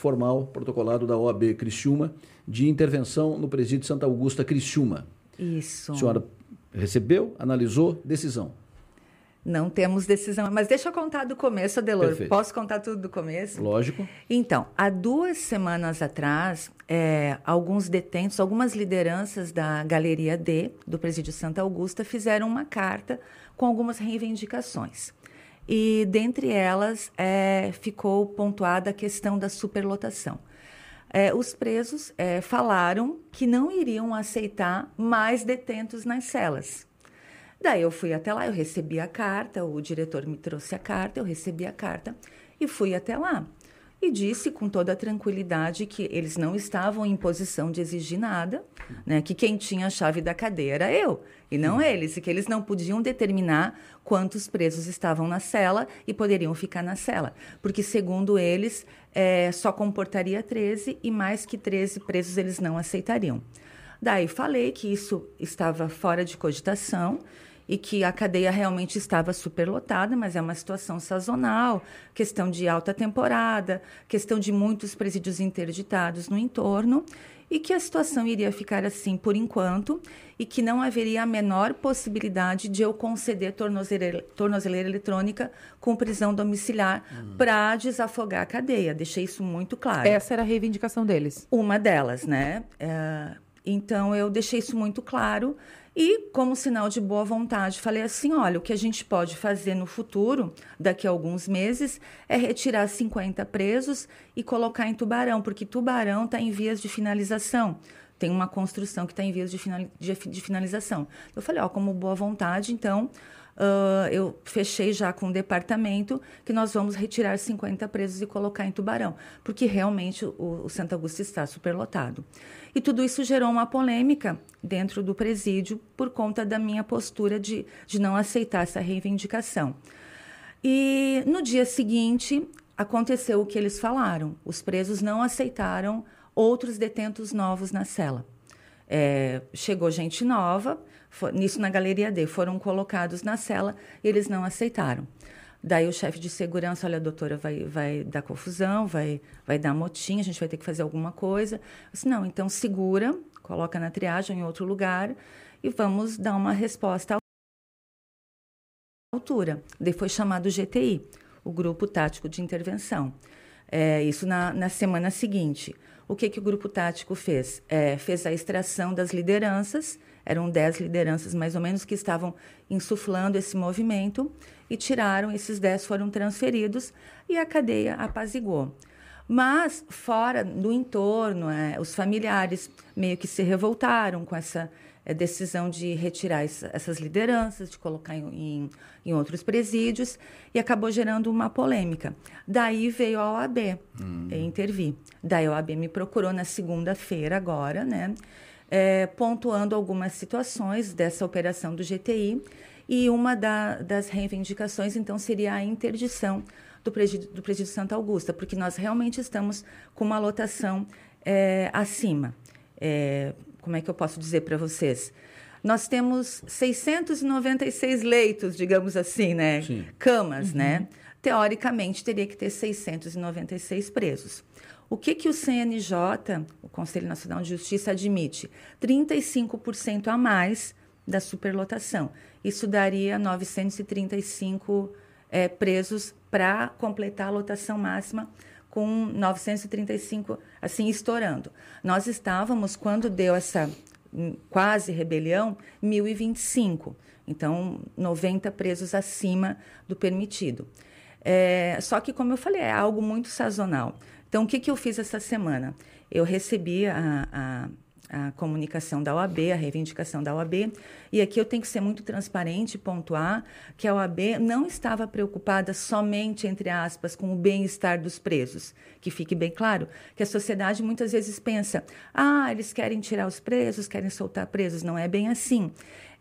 formal protocolado da OAB Criciúma de intervenção no presídio Santa Augusta Criciúma. Isso. A senhora recebeu, analisou, decisão. Não temos decisão, mas deixa eu contar do começo, Adelor. Perfeito. Posso contar tudo do começo? Lógico. Então, há duas semanas atrás, é, alguns detentos, algumas lideranças da Galeria D, do Presídio Santa Augusta, fizeram uma carta com algumas reivindicações. E, dentre elas, é, ficou pontuada a questão da superlotação. É, os presos é, falaram que não iriam aceitar mais detentos nas celas. Daí eu fui até lá, eu recebi a carta, o diretor me trouxe a carta, eu recebi a carta e fui até lá. E disse com toda a tranquilidade que eles não estavam em posição de exigir nada, né? que quem tinha a chave da cadeia era eu, e não eles, e que eles não podiam determinar quantos presos estavam na cela e poderiam ficar na cela, porque, segundo eles, é, só comportaria 13 e mais que 13 presos eles não aceitariam. Daí falei que isso estava fora de cogitação e que a cadeia realmente estava superlotada, mas é uma situação sazonal, questão de alta temporada, questão de muitos presídios interditados no entorno, e que a situação iria ficar assim por enquanto e que não haveria a menor possibilidade de eu conceder tornozeleira, tornozeleira eletrônica com prisão domiciliar hum. para desafogar a cadeia. Deixei isso muito claro. Essa era a reivindicação deles? Uma delas, né? É, então eu deixei isso muito claro e, como sinal de boa vontade, falei assim: olha, o que a gente pode fazer no futuro, daqui a alguns meses, é retirar 50 presos e colocar em Tubarão, porque Tubarão está em vias de finalização. Tem uma construção que está em vias de, final, de, de, finalização. Eu falei: ó, como boa vontade, então. Uh, eu fechei já com o departamento que nós vamos retirar 50 presos e colocar em Tubarão, porque realmente o, o Santa Augusta está superlotado. E tudo isso gerou uma polêmica dentro do presídio por conta da minha postura de, de não aceitar essa reivindicação. E no dia seguinte, aconteceu o que eles falaram: os presos não aceitaram outros detentos novos na cela. É, chegou gente nova, for, nisso na Galeria D, foram colocados na cela eles não aceitaram. Daí o chefe de segurança, olha, doutora, vai, vai dar confusão, vai, vai dar motim, a gente vai ter que fazer alguma coisa. Eu disse, não, então segura, coloca na triagem em outro lugar e vamos dar uma resposta à altura. Daí foi chamado o GTI, o Grupo Tático de Intervenção. É, isso na, na semana seguinte. O que, que o grupo tático fez? É, fez a extração das lideranças, eram dez lideranças mais ou menos que estavam insuflando esse movimento, e tiraram, esses 10 foram transferidos e a cadeia apazigou. Mas, fora do entorno, é, os familiares meio que se revoltaram com essa é, decisão de retirar essa, essas lideranças, de colocar em, em, em, outros presídios, e acabou gerando uma polêmica. Daí veio a OAB hum. intervir. Daí a OAB me procurou na segunda-feira, agora, né, é, pontuando algumas situações dessa operação do GTI e uma da, das reivindicações, então, seria a interdição do presídio, do presídio Santa Augusta, porque nós realmente estamos com uma lotação é, acima. É, como é que eu posso dizer para vocês? Nós temos 696 leitos, digamos assim, né? Sim. Camas, né? uhum. né? Teoricamente, teria que ter 696 presos. O que, que o CNJ, o Conselho Nacional de Justiça, admite? 35% a mais da superlotação. Isso daria 935 é, presos para completar a lotação máxima com 935 assim estourando. Nós estávamos quando deu essa hum, quase rebelião 1025. Então 90 presos acima do permitido. É, só que como eu falei é algo muito sazonal. Então o que, que eu fiz essa semana? Eu recebi a, a a comunicação da OAB, a reivindicação da OAB. E aqui eu tenho que ser muito transparente e pontuar que a OAB não estava preocupada somente, entre aspas, com o bem-estar dos presos. Que fique bem claro que a sociedade muitas vezes pensa: ah, eles querem tirar os presos, querem soltar presos. Não é bem assim.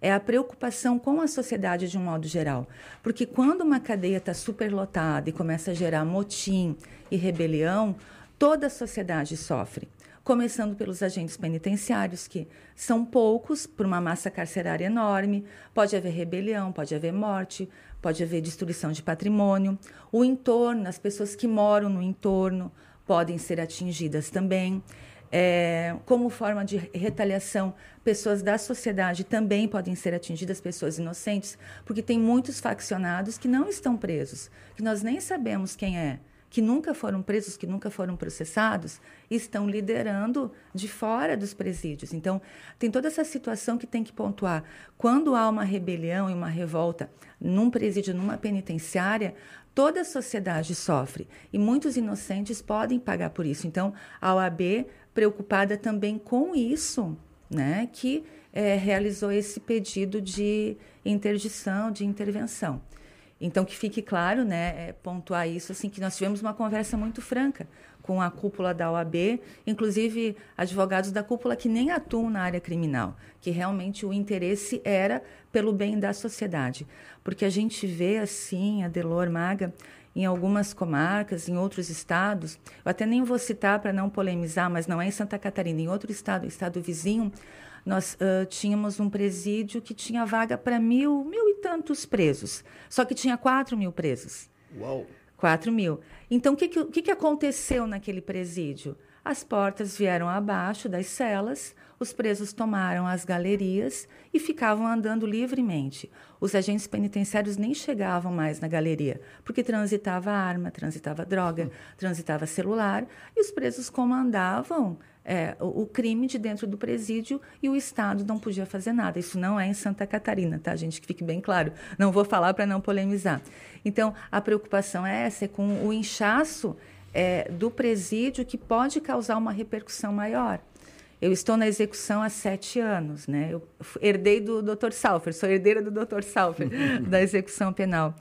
É a preocupação com a sociedade de um modo geral. Porque quando uma cadeia está superlotada e começa a gerar motim e rebelião, toda a sociedade sofre começando pelos agentes penitenciários, que são poucos por uma massa carcerária enorme. Pode haver rebelião, pode haver morte, pode haver destruição de patrimônio. O entorno, as pessoas que moram no entorno, podem ser atingidas também. É, como forma de retaliação, pessoas da sociedade também podem ser atingidas, pessoas inocentes, porque tem muitos faccionados que não estão presos, que nós nem sabemos quem é, que nunca foram presos, que nunca foram processados, estão liderando de fora dos presídios. Então, tem toda essa situação que tem que pontuar. Quando há uma rebelião e uma revolta num presídio, numa penitenciária, toda a sociedade sofre e muitos inocentes podem pagar por isso. Então, a OAB preocupada também com isso, né, que é, realizou esse pedido de interdição, de intervenção. Então, que fique claro, né, é, pontuar isso, assim, que nós tivemos uma conversa muito franca com a cúpula da OAB, inclusive advogados da cúpula que nem atuam na área criminal, que realmente o interesse era pelo bem da sociedade. Porque a gente vê, assim, a Delor Maga, em algumas comarcas, em outros estados, eu até nem vou citar para não polemizar, mas não é em Santa Catarina, em outro estado, estado vizinho, nós uh, tínhamos um presídio que tinha vaga para mil, mil e tantos presos, só que tinha quatro mil presos. Uau! Quatro mil. Então, o que, que, que aconteceu naquele presídio? As portas vieram abaixo das celas, os presos tomaram as galerias e ficavam andando livremente. Os agentes penitenciários nem chegavam mais na galeria, porque transitava arma, transitava droga, transitava celular, e os presos comandavam é, o, o, crime de dentro do presídio e o Estado não podia fazer nada. Isso não é em Santa Catarina, tá, gente? Que fique bem claro. Não vou falar para não polemizar. Então, a preocupação é essa, é com o inchaço é, do presídio que pode causar uma repercussão maior. Eu estou na execução há sete anos, né? Eu herdei do Dr. Salfer, sou herdeira do Dr. Salfer, da execução penal.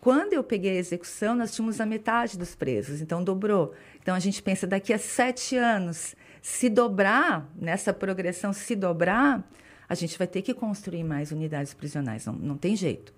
Quando eu peguei a execução, nós tínhamos a metade dos presos, então dobrou. Então a gente pensa, daqui a sete anos, se dobrar, nessa progressão, se dobrar, a gente vai ter que construir mais unidades prisionais, não, não tem jeito.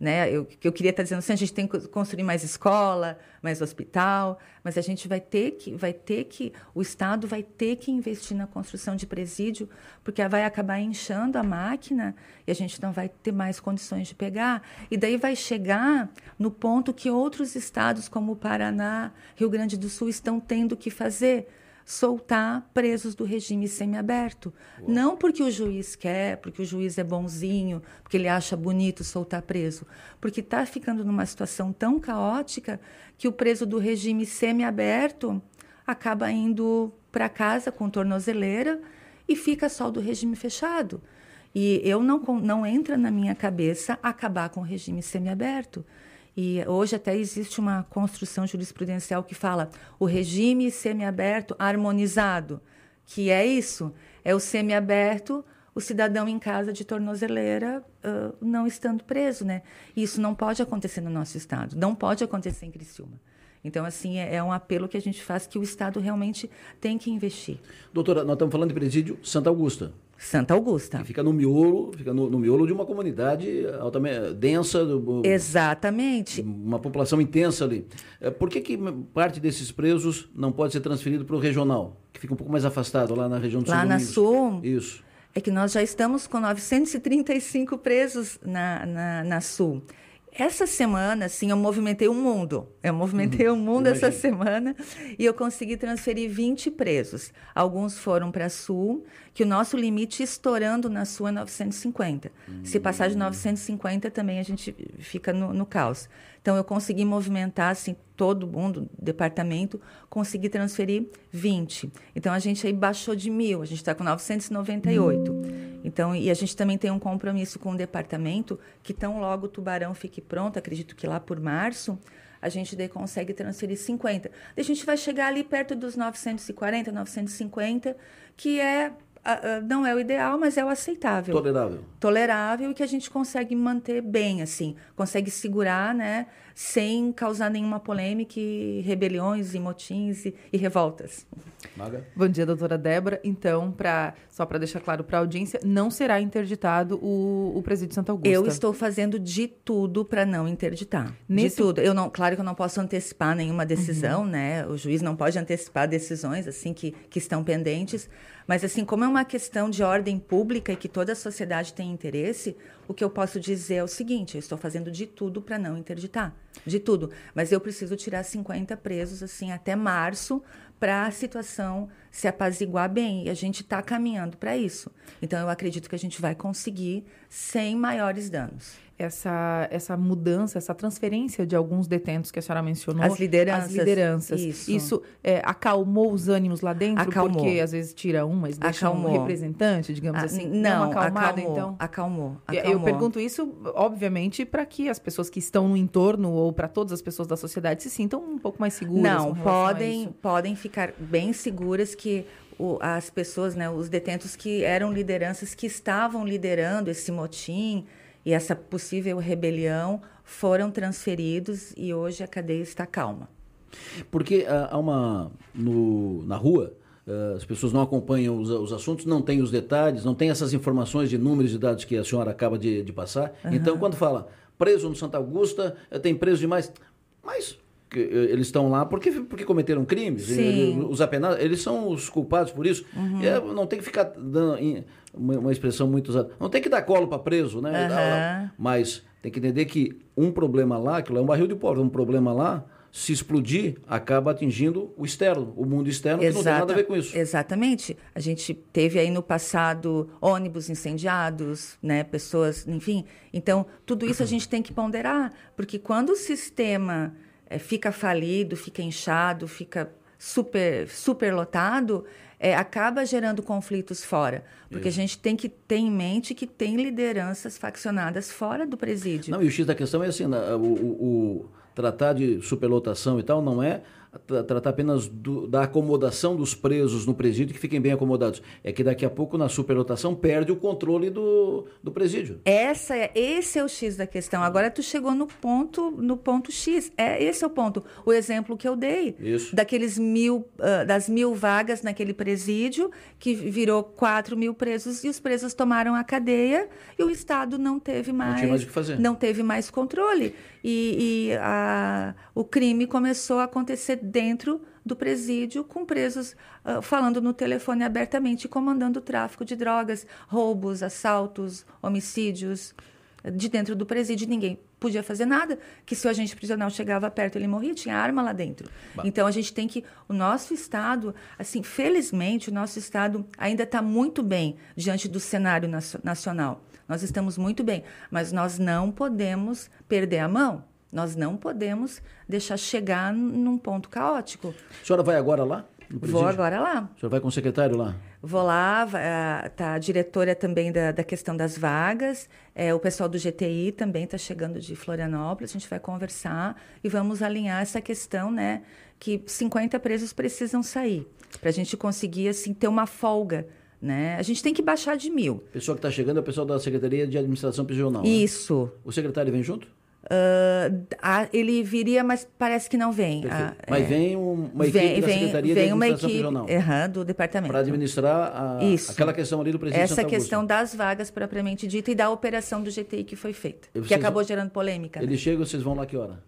Né? Eu, eu queria estar dizendo assim, a gente tem que construir mais escola, mais hospital, mas a gente vai ter que, vai ter que, o Estado vai ter que investir na construção de presídio, porque vai acabar inchando a máquina e a gente não vai ter mais condições de pegar. E daí vai chegar no ponto que outros estados, como o Paraná, Rio Grande do Sul, estão tendo que fazer soltar presos do regime semiaberto. Não porque o juiz quer, porque o juiz é bonzinho, porque ele acha bonito soltar preso, porque está ficando numa situação tão caótica que o preso do regime semiaberto acaba indo para casa com tornozeleira e fica só do regime fechado. E eu não, não entra na minha cabeça acabar com o regime semiaberto. E hoje até existe uma construção jurisprudencial que fala o regime semiaberto harmonizado, que é isso, é o semiaberto, o cidadão em casa de tornozeleira uh, não estando preso, né? Isso não pode acontecer no nosso estado, não pode acontecer em Criciúma. Então, assim, é, é, um apelo que a gente faz que o Estado realmente tem que investir. Doutora, nós estamos falando de presídio Santa Augusta. Santa Augusta. Que fica no miolo, fica no, no miolo de uma comunidade altamente densa. Exatamente. Uma população intensa ali. É, por que, que parte desses presos não pode ser transferido para o regional, que fica um pouco mais afastado, lá na região do Sul? Lá na Sul? Isso. É que nós já estamos com 935 presos na, na, na Sul. Essa semana, assim, eu movimentei o mundo. Eu movimentei uhum, o mundo imagino. essa semana e eu consegui transferir 20 presos. Alguns foram para Sul, que o nosso limite estourando na Sul é 950. Uhum. Se passar de 950, também a gente fica no, no caos. Então, eu consegui movimentar, assim, todo mundo, departamento, consegui transferir 20. Então, a gente aí baixou de mil, a gente está com 998. Uhum. Então, e a gente também tem um compromisso com o departamento que tão logo o tubarão fique pronto, acredito que lá por março, a gente daí consegue transferir 50. A gente vai chegar ali perto dos 940, 950, que é não é o ideal, mas é o aceitável. Tolerável. Tolerável e que a gente consegue manter bem, assim, consegue segurar, né, sem causar nenhuma polêmica e rebeliões e motins e, e revoltas. Maga? Bom dia, doutora Débora. Então, pra, só para deixar claro para a audiência, não será interditado o, o presídio Santa Augusta. Eu estou fazendo de tudo para não interditar. Nesse... De tudo. Eu não, claro que eu não posso antecipar nenhuma decisão, uhum. né? O juiz não pode antecipar decisões assim que, que estão pendentes. Mas assim, como é uma questão de ordem pública e que toda a sociedade tem interesse, o que eu posso dizer é o seguinte: eu estou fazendo de tudo para não interditar, de tudo. Mas eu preciso tirar 50 presos assim até março para a situação se apaziguar bem. E a gente está caminhando para isso. Então, eu acredito que a gente vai conseguir sem maiores danos essa, essa mudança, essa transferência de alguns detentos que a senhora mencionou. As lideranças. As lideranças. Isso, Isso é, acalmou os ânimos lá dentro? Acalmou. Porque às vezes tira um, mas deixa acalmou. um representante, digamos ah, assim. Não, acalmada, acalmou, então? Acalmou, acalmou. Eu pergunto isso, obviamente, para que as pessoas que estão no entorno ou para todas as pessoas da sociedade se sintam um pouco mais seguras. Não, podem, podem ficar bem seguras que o, as pessoas, né, os detentos que eram lideranças que estavam liderando esse motim, e essa possível rebelião foram transferidos e hoje a cadeia está calma. Porque ah, há uma no, na rua ah, as pessoas não acompanham os, os, assuntos, não têm os detalhes, não têm essas informações de números e dados que a senhora acaba de, de passar. Uhum. Então, quando fala preso no Santa Augusta, eh, tem preso demais. Mas eles estão lá porque, porque cometeram crimes. Sim. Os apenados, eles são os culpados por isso. Uhum. É, não tem que ficar dando uma, uma, expressão muito usada. Não tem que dar colo para preso, né? Uhum. Mas tem que entender que um problema lá, aquilo é um barril de pólvora, um problema lá, se explodir, acaba atingindo o externo, o mundo externo, Exata, que não tem nada a ver com isso. Exatamente. A gente teve aí no passado ônibus incendiados, né, pessoas, enfim. Então, tudo isso a gente tem que ponderar, porque quando o sistema é, fica falido, fica inchado, fica super, super lotado, é, acaba gerando conflitos fora. Porque Isso. a gente tem que ter em mente que tem lideranças faccionadas fora do presídio. Não, e o X da questão é assim, né, o, o, o tratar de superlotação e tal não é tratar apenas do, da acomodação dos presos no presídio que fiquem bem acomodados. É que daqui a pouco, na superlotação, perde o controle do, do presídio. Essa é, esse é o X da questão. Agora tu chegou no ponto, no ponto X. É, esse é o ponto. O exemplo que eu dei. Isso. Daqueles mil, uh, das mil vagas naquele presídio, que virou quatro mil presos, e os presos tomaram a cadeia, e o Estado não teve mais. Não tinha mais o que fazer. Não teve mais controle. E, e a, o crime começou a acontecer dentro do presídio, com presos uh, falando no telefone abertamente, comandando o tráfico de drogas, roubos, assaltos, homicídios de dentro do presídio. Ninguém podia fazer nada, que se o agente prisional chegava perto, ele morria, tinha arma lá dentro. Bah. Então a gente tem que. O nosso Estado, assim, felizmente, o nosso Estado ainda está muito bem diante do cenário nacional. Nós estamos muito bem, mas nós não podemos perder a mão. Nós não podemos deixar chegar num ponto caótico. A senhora vai agora lá? Vou agora lá. A senhora vai com o secretário lá? Vou lá, tá a diretora também da, da questão das vagas, é, o pessoal do GTI também está chegando de Florianópolis, a gente vai conversar e vamos alinhar essa questão, né, que 50 presos precisam sair, para a gente conseguir, assim, ter uma folga, né? A gente tem que baixar de mil. O pessoal que está chegando é o pessoal da Secretaria de Administração Prisional, né? Isso. Né? O secretário vem junto? Uh, a, ele viria, mas parece que não vem. A, mas é, vem uma equipe vem, da Secretaria vem de uma equipe, Regional. Uhum, do departamento. Para administrar a, aquela questão ali do presidente Essa questão das vagas propriamente dita e da operação do GTI que foi feita. Vocês, que acabou gerando polêmica. Ele né? chega, vocês vão lá que hora?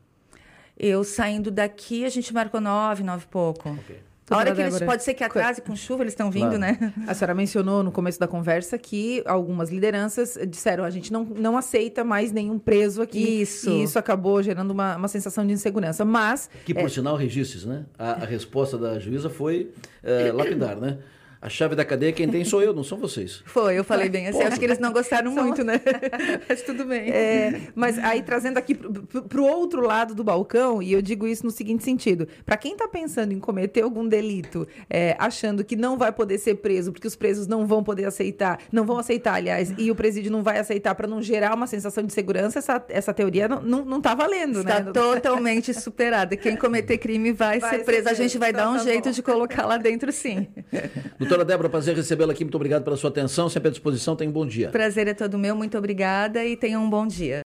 Eu saindo daqui, a gente marcou nove, nove e pouco. Okay. A hora que eles, pode ser que atrase com chuva, eles estão vindo, claro. né? A senhora mencionou no começo da conversa que algumas lideranças disseram a gente não, não aceita mais nenhum preso aqui. Isso. E isso acabou gerando uma, uma sensação de insegurança. Mas. Que, por é... sinal, registros, né? A, a, resposta da juíza foi é, lapidar, né? A chave da cadeia quem tem sou eu, não são vocês. Foi, eu falei bem assim. Acho que eles não gostaram muito, né? Mas tudo bem. É, mas aí trazendo aqui para o outro lado do balcão, e eu digo isso no seguinte sentido: para quem está pensando em cometer algum delito, é, achando que não vai poder ser preso, porque os presos não vão poder aceitar, não vão aceitar, aliás, e o presídio não vai aceitar para não gerar uma sensação de segurança, essa, essa teoria não, não, não tá valendo, Está né? totalmente superada. Quem cometer crime vai, vai ser preso. A gente vai então, dar um tá jeito bom. de colocar lá dentro, sim. Doutor, Doutora Débora, prazer recebê-la aqui. Muito obrigado pela sua atenção. Sempre à disposição. Tenha um bom dia. Prazer é todo meu. Muito obrigada e tenha um bom dia.